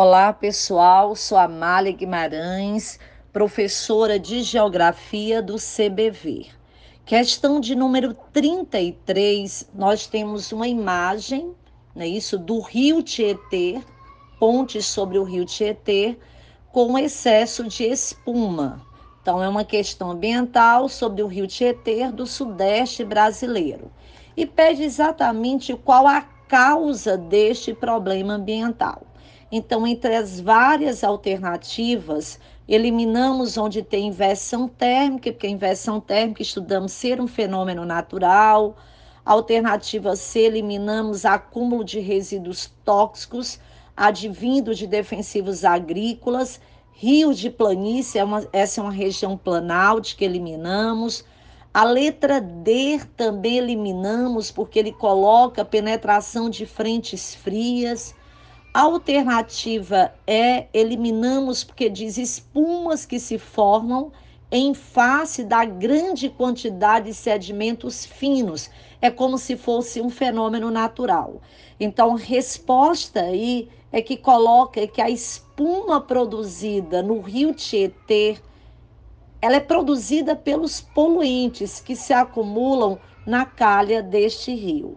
Olá, pessoal. Sou Amália Guimarães, professora de Geografia do CBV. Questão de número 33, nós temos uma imagem, né, isso, do rio Tietê, ponte sobre o rio Tietê, com excesso de espuma. Então, é uma questão ambiental sobre o rio Tietê do sudeste brasileiro. E pede exatamente qual a causa deste problema ambiental. Então, entre as várias alternativas, eliminamos onde tem inversão térmica, porque a inversão térmica estudamos ser um fenômeno natural. Alternativa C, eliminamos acúmulo de resíduos tóxicos advindo de defensivos agrícolas. Rio de planície, é uma, essa é uma região planalti que eliminamos. A letra D também eliminamos, porque ele coloca penetração de frentes frias. A alternativa é eliminamos porque diz espumas que se formam em face da grande quantidade de sedimentos finos. É como se fosse um fenômeno natural. Então, resposta aí é que coloca que a espuma produzida no rio Tietê, ela é produzida pelos poluentes que se acumulam na calha deste rio.